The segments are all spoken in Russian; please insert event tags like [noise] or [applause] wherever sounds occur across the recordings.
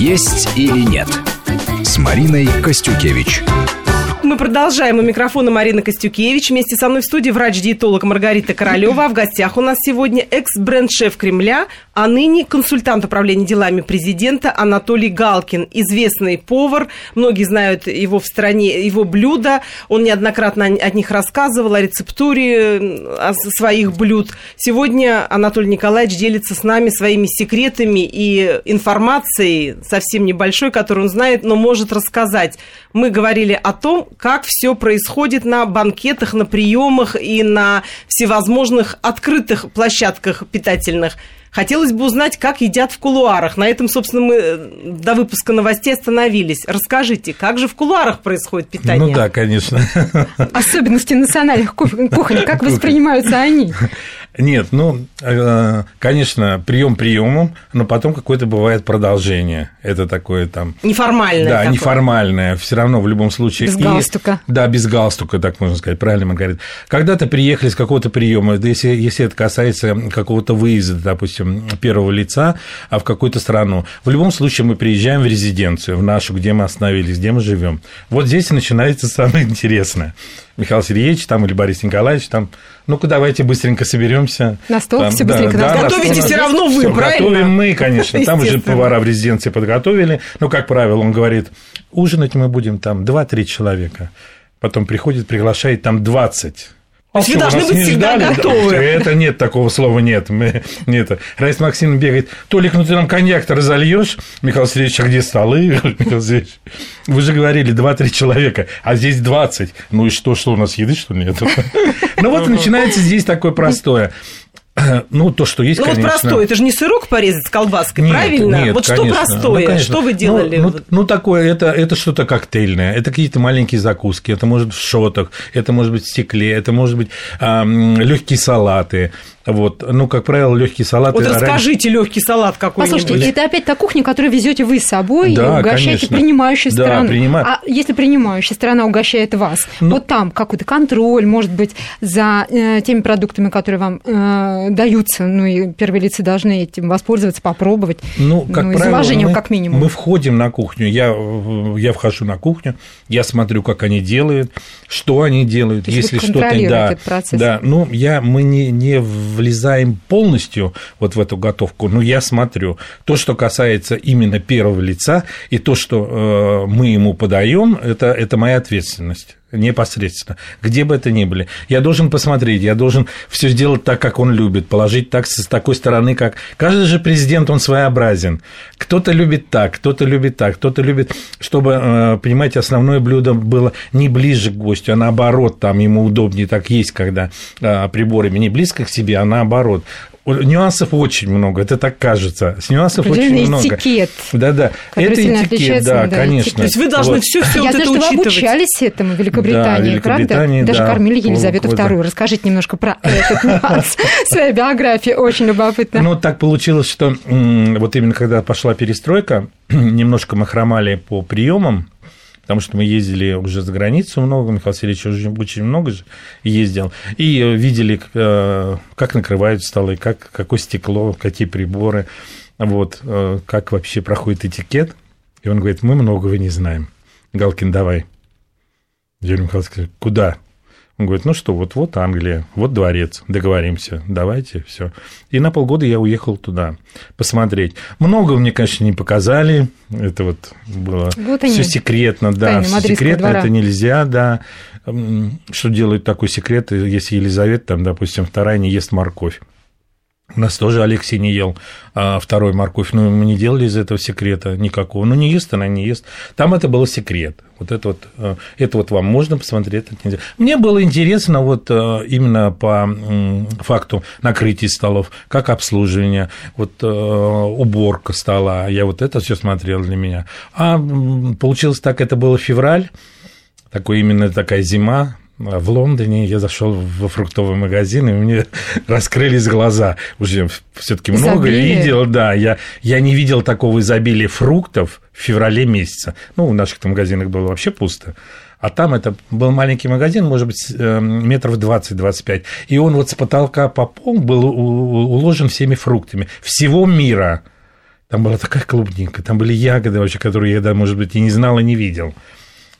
«Есть или нет» с Мариной Костюкевич. Мы продолжаем. У микрофона Марина Костюкевич. Вместе со мной в студии врач-диетолог Маргарита Королева. А в гостях у нас сегодня экс-бренд-шеф Кремля, а ныне консультант управления делами президента Анатолий Галкин. Известный повар. Многие знают его в стране, его блюда. Он неоднократно о них рассказывал, о рецептуре о своих блюд. Сегодня Анатолий Николаевич делится с нами своими секретами и информацией, совсем небольшой, которую он знает, но может рассказать. Мы говорили о том, как все происходит на банкетах, на приемах и на всевозможных открытых площадках питательных. Хотелось бы узнать, как едят в кулуарах. На этом, собственно, мы э, до выпуска новостей остановились. Расскажите, как же в кулуарах происходит питание? Ну да, конечно. Особенности национальных кухонь, как воспринимаются они? Нет, ну, э, конечно, прием приемом, но потом какое-то бывает продолжение. Это такое там... Неформальное. Да, такое. неформальное. Все равно в любом случае. Без и, галстука. Да, без галстука, так можно сказать. Правильно, Маргарита. Когда-то приехали с какого-то приема, если, если это касается какого-то выезда, допустим, первого лица а в какую-то страну, в любом случае мы приезжаем в резиденцию, в нашу, где мы остановились, где мы живем. Вот здесь и начинается самое интересное. Михаил Сергеевич там или Борис Николаевич там, ну-ка давайте быстренько соберемся. На стол там, все быстренько. Да, да, готовите все равно вы, всё, правильно? Готовим мы, конечно. Там уже повара в резиденции подготовили. Ну, как правило, он говорит, ужинать мы будем там 2-3 человека. Потом приходит, приглашает там 20 то есть вы должны быть всегда ждали? готовы. Это нет, такого слова нет. Мы, нет. Раиса Максимовна бегает, Толик, ну ты нам коньяк-то разольешь? Михаил Сергеевич, а где столы? [laughs] Михаил Сергеевич, вы же говорили 2-3 человека, а здесь 20. Ну и что, что у нас еды, что ли, нет? [laughs] Ну вот начинается здесь такое простое. [clears throat] Ну, то, что есть, ну, конечно. вот простое, это же не сырок порезать с колбаской, нет, правильно? Нет, вот конечно. что простое, ну, конечно. что вы делали? Ну, ну, ну такое, это, это что-то коктейльное, это какие-то маленькие закуски, это может быть в шотах, это может быть в стекле, это может быть э, легкие салаты, вот, ну, как правило, легкий салат. Вот расскажите раньше... легкий салат какой-нибудь. Послушайте, это опять та кухня, которую везете вы с собой да, и угощаете конечно. принимающую да, страну. Принима... А если принимающая страна угощает вас, ну... вот там какой-то контроль, может быть, за э, теми продуктами, которые вам э, даются, ну и первые лица должны этим воспользоваться, попробовать. Ну, как ну, правило, из мы, как минимум. Мы входим на кухню, я, я вхожу на кухню, я смотрю, как они делают, что они делают, То есть если что-то да, этот процесс. да, ну я мы не не влезаем полностью вот в эту готовку, но я смотрю. То, что касается именно первого лица и то, что э, мы ему подаем, это это моя ответственность непосредственно, где бы это ни были. Я должен посмотреть, я должен все сделать так, как он любит, положить так с такой стороны, как... Каждый же президент, он своеобразен. Кто-то любит так, кто-то любит так, кто-то любит, чтобы, э, понимаете, основное блюдо было не ближе к гостю, а наоборот, там ему удобнее так есть, когда э, приборами не близко к себе, а наоборот нюансов очень много, это так кажется. С нюансов очень много. этикет. Да-да. Это этикет, да, да, конечно. То есть вы должны вот. все, все Я вот знаю, это что учитывать. вы обучались этому в Великобритании, да, Великобритании правда? да. Даже кормили Елизавету вот, II. Расскажите немножко про этот нюанс своей биографии, очень любопытно. Ну, так получилось, что вот именно когда пошла перестройка, [clears throat] немножко мы хромали по приемам, потому что мы ездили уже за границу много, Михаил Сергеевич уже очень много же ездил, и видели, э, как накрывают столы, как, какое стекло, какие приборы, вот, э, как вообще проходит этикет. И он говорит, мы многого не знаем. Галкин, давай. Юрий Михайлович куда? Он говорит, ну что, вот, вот Англия, вот дворец, договоримся, давайте, все. И на полгода я уехал туда посмотреть. Много мне, конечно, не показали, это вот было вот все секретно, да, все секретно, двора. это нельзя, да. Что делают такой секрет, если Елизавета, там, допустим, вторая не ест морковь. У нас тоже Алексей не ел а второй морковь, но мы не делали из этого секрета никакого. Ну, не ест она, не ест. Там это был секрет. Вот это вот, э, это вот вам можно посмотреть, это нельзя. Мне было интересно вот э, именно по факту накрытия столов, как обслуживание, вот э, уборка стола, я вот это все смотрел для меня. А получилось так, это было февраль, такой именно такая зима, в Лондоне я зашел во фруктовый магазин, и мне [laughs] раскрылись глаза. Уже все-таки много видел, да. Я, я не видел такого изобилия фруктов в феврале месяце. Ну, в наших магазинах было вообще пусто. А там это был маленький магазин, может быть, э, метров 20-25. И он вот с потолка по пол был уложен всеми фруктами всего мира Там была такая клубника, там были ягоды вообще, которые я, да, может быть, и не знал, и не видел.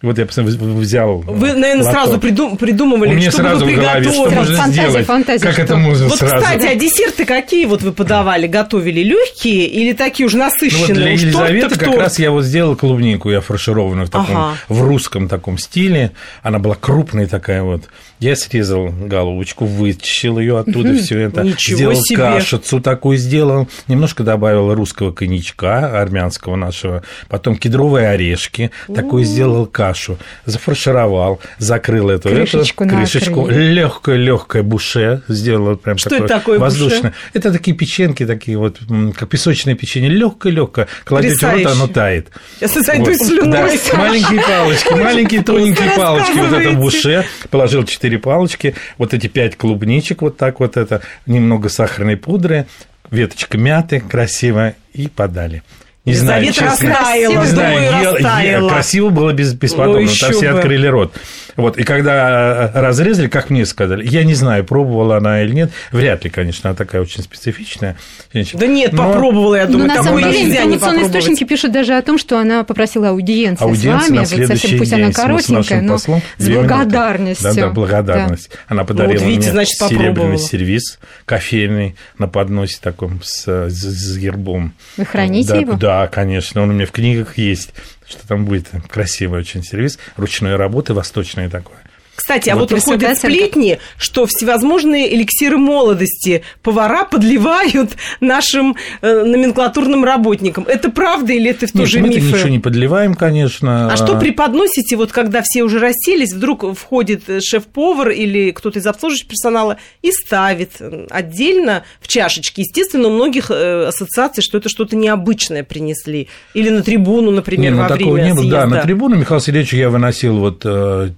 Вот я взял. Вы, наверное, лоток. сразу придум, придумывали, меня что сразу бы в голове, что можно фантазия, сделать. фантазия, как что? это можно Вот, сразу? кстати, а десерты какие вот вы подавали, готовили? Легкие или такие уже Ну, вот насыщенные? для Уж торт Елизаветы так как торт. раз я вот сделал клубнику, я фаршированную в таком, Ага. в русском таком стиле. Она была крупная такая вот. Я срезал головочку, вытащил ее оттуда, все это. Ничего сделал себе. кашицу такую сделал, немножко добавил русского коньячка, армянского нашего, потом кедровые орешки, такую сделал кашу, зафаршировал, закрыл эту Крышечку эту, крышечку, легкое легкое буше сделал прям Что такое такое буше? воздушное. Это такие печеньки, такие вот, как песочное печенье, легкое легкое, кладете в рот, оно тает. Я сойду Вот. слюной. Да, маленькие палочки, маленькие тоненькие палочки, вот это буше, положил четыре палочки, вот эти пять клубничек, вот так вот это, немного сахарной пудры, веточка мяты красивая и подали. Не знаю, Елизавета честно, растаяла, не знаю, ел- ел- растаяла. красиво было без, бесподобно, Ну, там все бы. открыли рот. Вот, и когда э, разрезали, как мне сказали, я не знаю, пробовала она или нет, вряд ли, конечно, она такая очень специфичная. Да нет, Но- попробовала, я Но думаю, Ну, на самом деле информационные источники пишут даже о том, что она попросила аудиенции, Аудиенция с вами, на вот совсем следующий пусть день она коротенькая, но послом. с благодарностью. Да, да, благодарность. Она подарила Ну, вот видите, мне значит, серебряный сервиз кофейный на подносе таком с, с- с гербом. Вы храните да, его? Да, конечно, он у меня в книгах есть, что там будет красивый очень сервис, ручной работы, восточный такой. Кстати, а Вот вот выходят оценка. сплетни, что всевозможные эликсиры молодости повара подливают [laughs] нашим э, номенклатурным работникам. Это правда или это Нет, тоже мы-то мифы? ничего не подливаем, конечно. А что преподносите, вот когда все уже расселись, вдруг входит э, шеф-повар или кто-то из обслуживающего персонала и ставит э, отдельно в чашечке? Естественно, у многих э, ассоциаций, что это что-то необычное принесли. Или на трибуну, например, Не, ну, во такого время не было. Да, на трибуну Михаил Сергеевич я выносил вот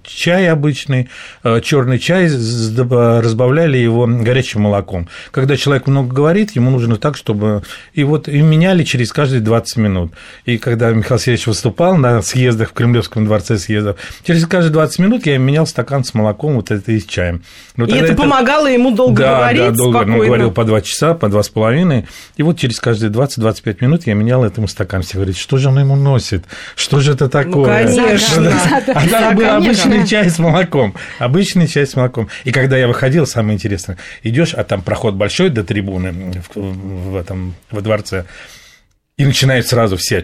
чай обычный, черный чай, разбавляли его горячим молоком. Когда человек много говорит, ему нужно так, чтобы... И вот и меняли через каждые 20 минут. И когда Михаил Сергеевич выступал на съездах в Кремлевском дворце съездов, через каждые 20 минут я менял стакан с молоком вот это и с чаем. Но И тогда это помогало ему долго да, говорить, да, долго. спокойно. Он говорил по два часа, по два с половиной. И вот через каждые 20-25 минут я менял этому стакан. Все говорят, что же он ему носит? Что же это такое? Ну, конечно. Да, да. А там был конечно. обычный чай с молоком. Обычный чай с молоком. И когда я выходил, самое интересное, идешь, а там проход большой до трибуны в, в этом, во дворце, и начинают сразу все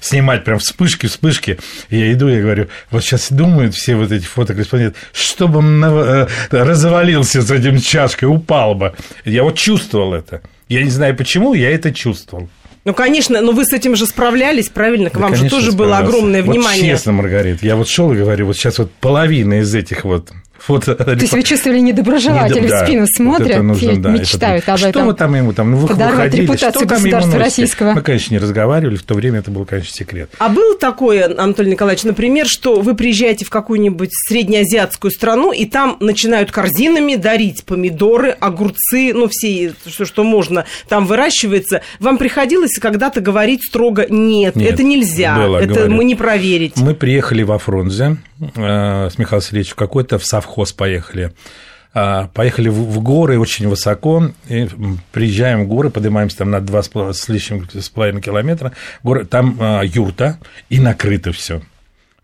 снимать прям вспышки, вспышки. И я иду, я говорю, вот сейчас думают все вот эти фотокорреспонденты, чтобы он э, развалился с этим чашкой, упал бы. Я вот чувствовал это. Я не знаю почему, я это чувствовал. Ну, конечно, но вы с этим же справлялись, правильно? К Да, вам же конечно, тоже было огромное Вот внимание. честно, Маргарит, я вот шел и говорю, вот сейчас вот половина из этих вот фото... То есть вы чувствовали недоброжелатели Не, да, в спину вот смотрят это нужно, и да, мечтают это- об Что этом. вы там ему там, ну вы выходили, репутацию что там ему государства российского. Мы, конечно, не разговаривали, в то время это был, конечно, секрет. А было такое, Анатолий Николаевич, например, что вы приезжаете в какую-нибудь среднеазиатскую страну, и там начинают корзинами дарить помидоры, огурцы, ну, все, что, что можно, там выращивается. Вам приходилось когда-то говорить строго «нет, Нет, это нельзя, было, это говорю. мы не проверить». Мы приехали во Фрунзе э, с Михаилом Сергеевичем в какой-то, в совхоз поехали. А, Поехали в, в горы очень высоко, и приезжаем в горы, поднимаемся там на два с пол- с лишним с половиной километра, горы, там а, юрта, и накрыто все.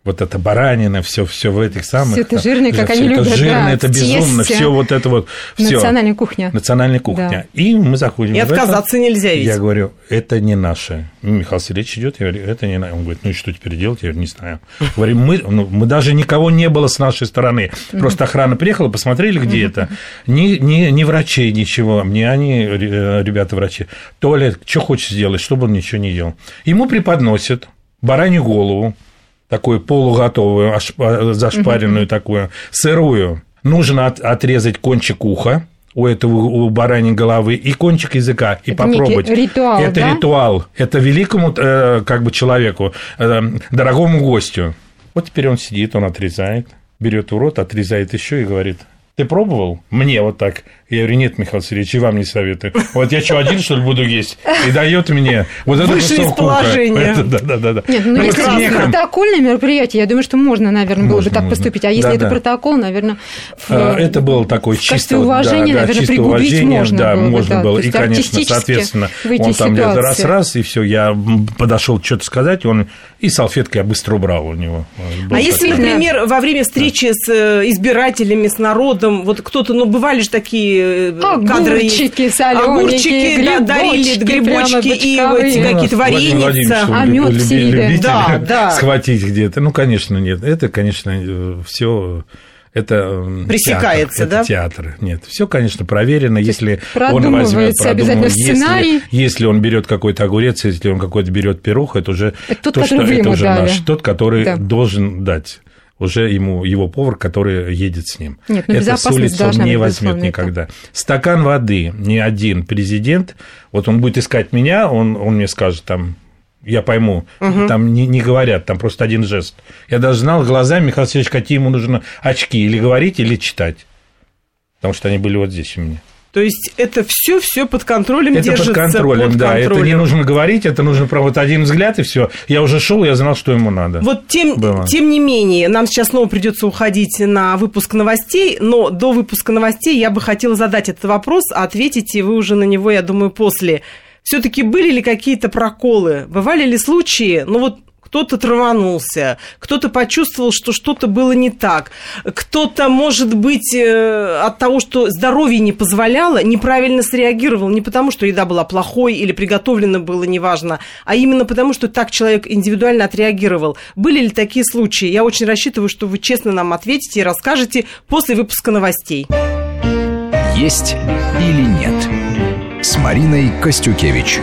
Вот это баранина, все, все в этих самых. Всё это жирное, как всё они это любят, жирное, да, это безумно, все вот это вот. всё. Национальная кухня. Национальная кухня. И мы заходим. И в это. отказаться нельзя ведь. Я говорю, это не наше. Михаил Сергеевич идет, я говорю, это не наше. Он говорит, ну и что теперь делать? Я говорю, не знаю. Говорим, мы, ну, мы даже никого не было с нашей стороны. Просто охрана приехала, посмотрели, где это. Ни, ни, ни врачей, ничего. Мне они, ребята врачи, Толя, что хочешь сделать, чтобы он ничего не ел. Ему преподносят баранью голову, такую полуготовую, а, зашпаренную такую, сырую. Нужно от- отрезать кончик уха, у этого у бараньей головы и кончик языка и Это попробовать. ритуал, Это да? ритуал. Это великому э, как бы человеку, э, дорогому гостю. Вот теперь он сидит, он отрезает, берет в рот, отрезает еще и говорит: Ты пробовал? Мне вот так. Я говорю, нет, Михаил Сергеевич, и вам не советую. Вот я что, один, что ли, буду есть? И дает мне вот это Вышли из положения. Да, да, да, да. Нет, ну, Мы если смехом- это протокольное мероприятие, я думаю, что можно, наверное, было Можно, бы так можно. поступить. А если Да, это да. протокол, наверное, в- А, Это было такое в чисто... качестве вот, да, уважения, да, наверное, чисто пригубить уважение, можно да, было бы, можно да. было. То И, конечно, соответственно, выйти он там раз-раз, и все, я подошел что-то сказать, он и салфеткой я быстро убрал у него. Был А если, такой. например, во время встречи с э, избирателями, с народом, вот кто-то, ну, бывали же такие э, кадры. есть. Огурчики солененькие, Огурчики, да, дарили, грибочки грибочки и эти. Ну, какие-то он А съели. любитель Да, да. схватить где-то. Ну, конечно, нет. Это, конечно, все это м, Пресекается, театр, да? Это театр. Нет, все, конечно, проверено. Если он возьмет, обязательно продумывает, сценарий. Если, если он берет какой-то огурец, если он какой-то берет пирог, это уже Это тот, то, что это уже дали. наш, тот, который Да. должен дать уже ему его повар, который едет с ним. Нет, ну, это с улицы он не возьмет никогда. Стакан воды ни один президент, вот он будет искать меня, он, он мне скажет там, я пойму, там не, не говорят, там просто один жест. Я даже знал глазами, Михаил Сергеевич, какие ему нужны очки, или говорить, или читать. Потому что они были вот здесь у меня. То есть это все все под контролем Это держится. под контролем, под да. Это не нужно говорить, это нужно про вот один взгляд и все. Я уже шел, я знал, что ему надо. Вот тем, Было. тем не менее, нам сейчас снова придется уходить на выпуск новостей, но до выпуска новостей я бы хотела задать этот вопрос, а ответите вы уже на него, я думаю, после. Все-таки были ли какие-то проколы? Бывали ли случаи, ну вот кто-то траванулся, кто-то почувствовал, что что-то было не так, кто-то, может быть, э, от того, что здоровье не позволяло, неправильно среагировал, не потому, что еда была плохой или приготовлена было неважно, а именно потому, что так человек индивидуально отреагировал. Были ли такие случаи? Я очень рассчитываю, что вы честно нам ответите и расскажете после выпуска новостей. «Есть или нет» с Мариной Костюкевич.